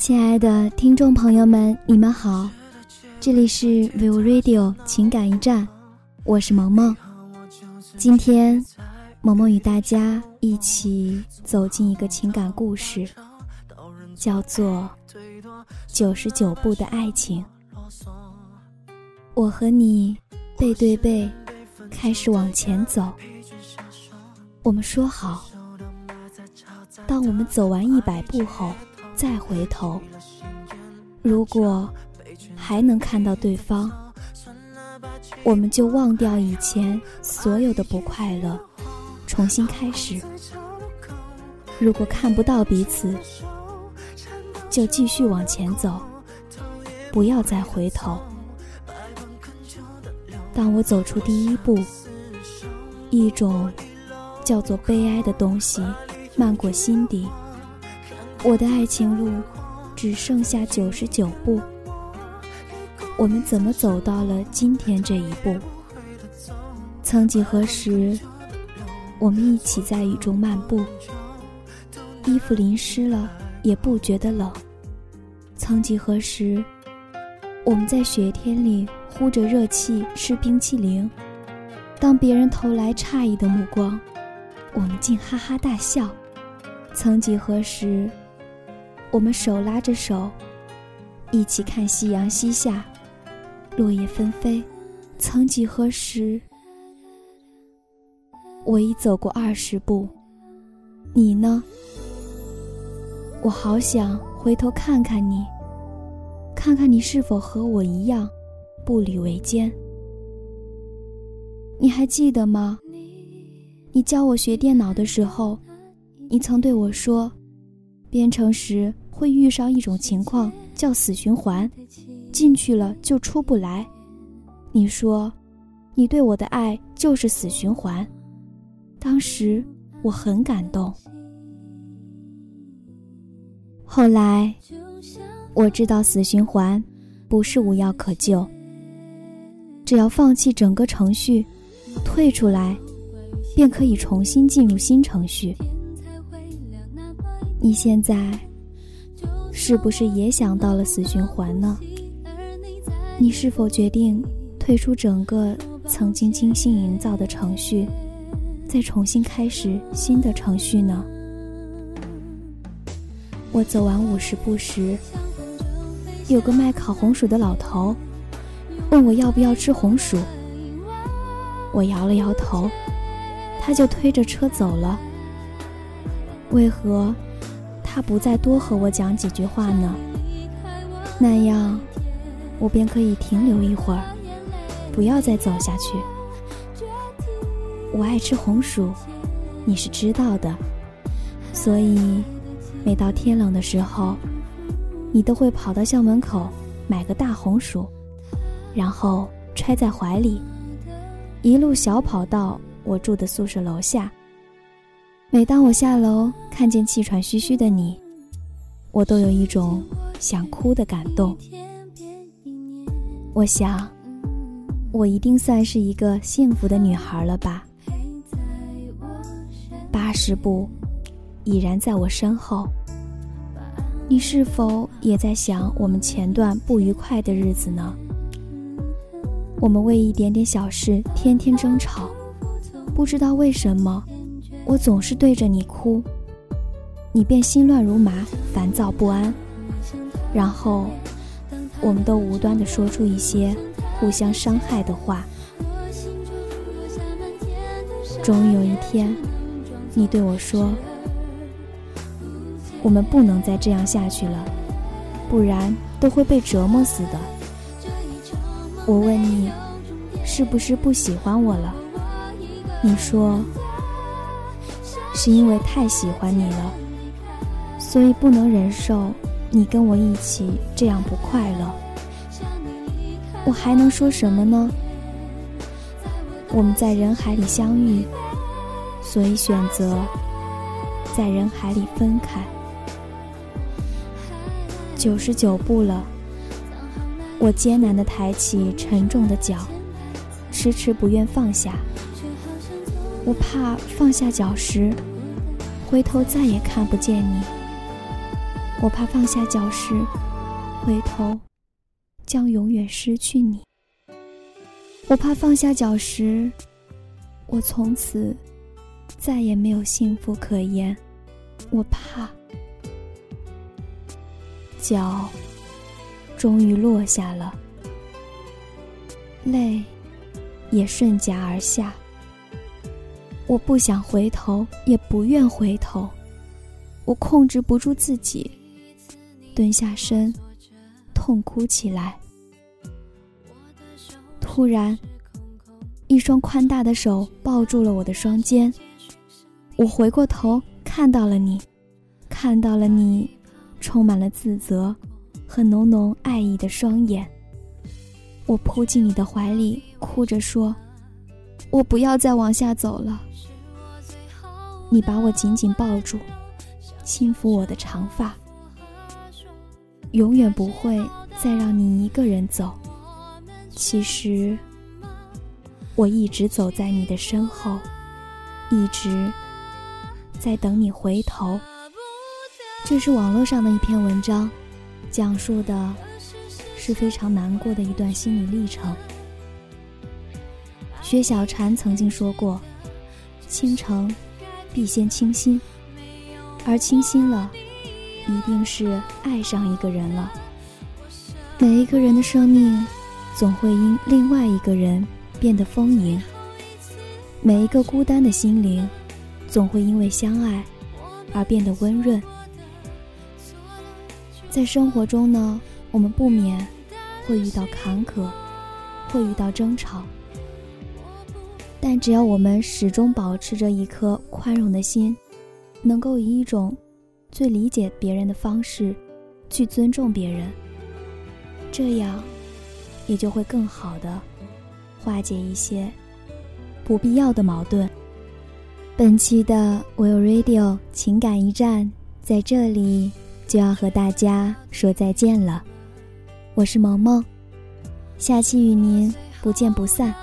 亲爱的听众朋友们，你们好，这里是 View Radio 情感驿站，我是萌萌。今天，萌萌与大家一起走进一个情感故事，叫做《九十九步的爱情》。我和你背对背，开始往前走。我们说好，当我们走完一百步后。再回头，如果还能看到对方，我们就忘掉以前所有的不快乐，重新开始。如果看不到彼此，就继续往前走，不要再回头。当我走出第一步，一种叫做悲哀的东西漫过心底。我的爱情路只剩下九十九步，我们怎么走到了今天这一步？曾几何时，我们一起在雨中漫步，衣服淋湿了也不觉得冷。曾几何时，我们在雪天里呼着热气吃冰淇淋，当别人投来诧异的目光，我们竟哈哈大笑。曾几何时。我们手拉着手，一起看夕阳西下，落叶纷飞。曾几何时，我已走过二十步，你呢？我好想回头看看你，看看你是否和我一样，步履维艰。你还记得吗？你教我学电脑的时候，你曾对我说，编程时。会遇上一种情况叫死循环，进去了就出不来。你说，你对我的爱就是死循环。当时我很感动。后来，我知道死循环不是无药可救，只要放弃整个程序，退出来，便可以重新进入新程序。你现在。是不是也想到了死循环呢？你是否决定退出整个曾经精心营造的程序，再重新开始新的程序呢？我走完五十步时，有个卖烤红薯的老头问我要不要吃红薯，我摇了摇头，他就推着车走了。为何？他不再多和我讲几句话呢，那样我便可以停留一会儿，不要再走下去。我爱吃红薯，你是知道的，所以每到天冷的时候，你都会跑到校门口买个大红薯，然后揣在怀里，一路小跑到我住的宿舍楼下。每当我下楼看见气喘吁吁的你，我都有一种想哭的感动。我想，我一定算是一个幸福的女孩了吧。八十步，已然在我身后。你是否也在想我们前段不愉快的日子呢？我们为一点点小事天天争吵，不知道为什么。我总是对着你哭，你便心乱如麻、烦躁不安，然后我们都无端的说出一些互相伤害的话。终于有一天，你对我说：“我们不能再这样下去了，不然都会被折磨死的。”我问你，是不是不喜欢我了？你说。是因为太喜欢你了，所以不能忍受你跟我一起这样不快乐。我还能说什么呢？我们在人海里相遇，所以选择在人海里分开。九十九步了，我艰难地抬起沉重的脚，迟迟不愿放下。我怕放下脚时。回头再也看不见你，我怕放下脚时，回头将永远失去你。我怕放下脚时，我从此再也没有幸福可言。我怕脚终于落下了，泪也顺颊而下。我不想回头，也不愿回头。我控制不住自己，蹲下身，痛哭起来。突然，一双宽大的手抱住了我的双肩。我回过头，看到了你，看到了你，充满了自责和浓浓爱意的双眼。我扑进你的怀里，哭着说：“我不要再往下走了。”你把我紧紧抱住，轻抚我的长发。永远不会再让你一个人走。其实，我一直走在你的身后，一直在等你回头。这是网络上的一篇文章，讲述的是非常难过的一段心理历程。薛小婵曾经说过：“倾城。”必先倾心，而倾心了，一定是爱上一个人了。每一个人的生命，总会因另外一个人变得丰盈；每一个孤单的心灵，总会因为相爱而变得温润。在生活中呢，我们不免会遇到坎坷，会遇到争吵。但只要我们始终保持着一颗宽容的心，能够以一种最理解别人的方式去尊重别人，这样也就会更好的化解一些不必要的矛盾。本期的 Will Radio 情感驿站在这里就要和大家说再见了，我是萌萌，下期与您不见不散。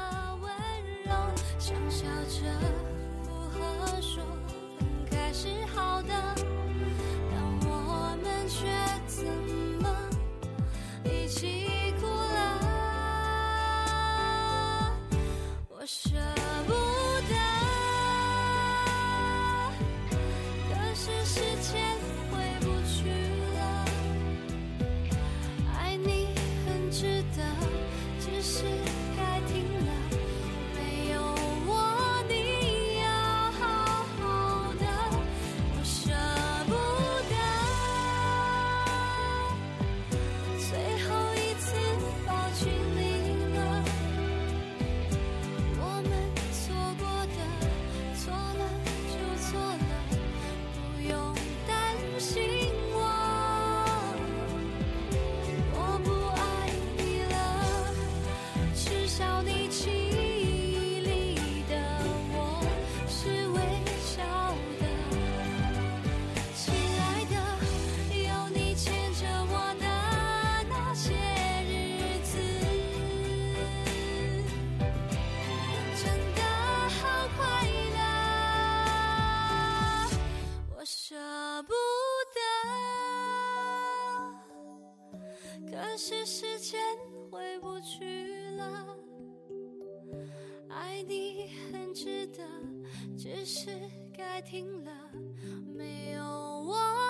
只是该停了没有我。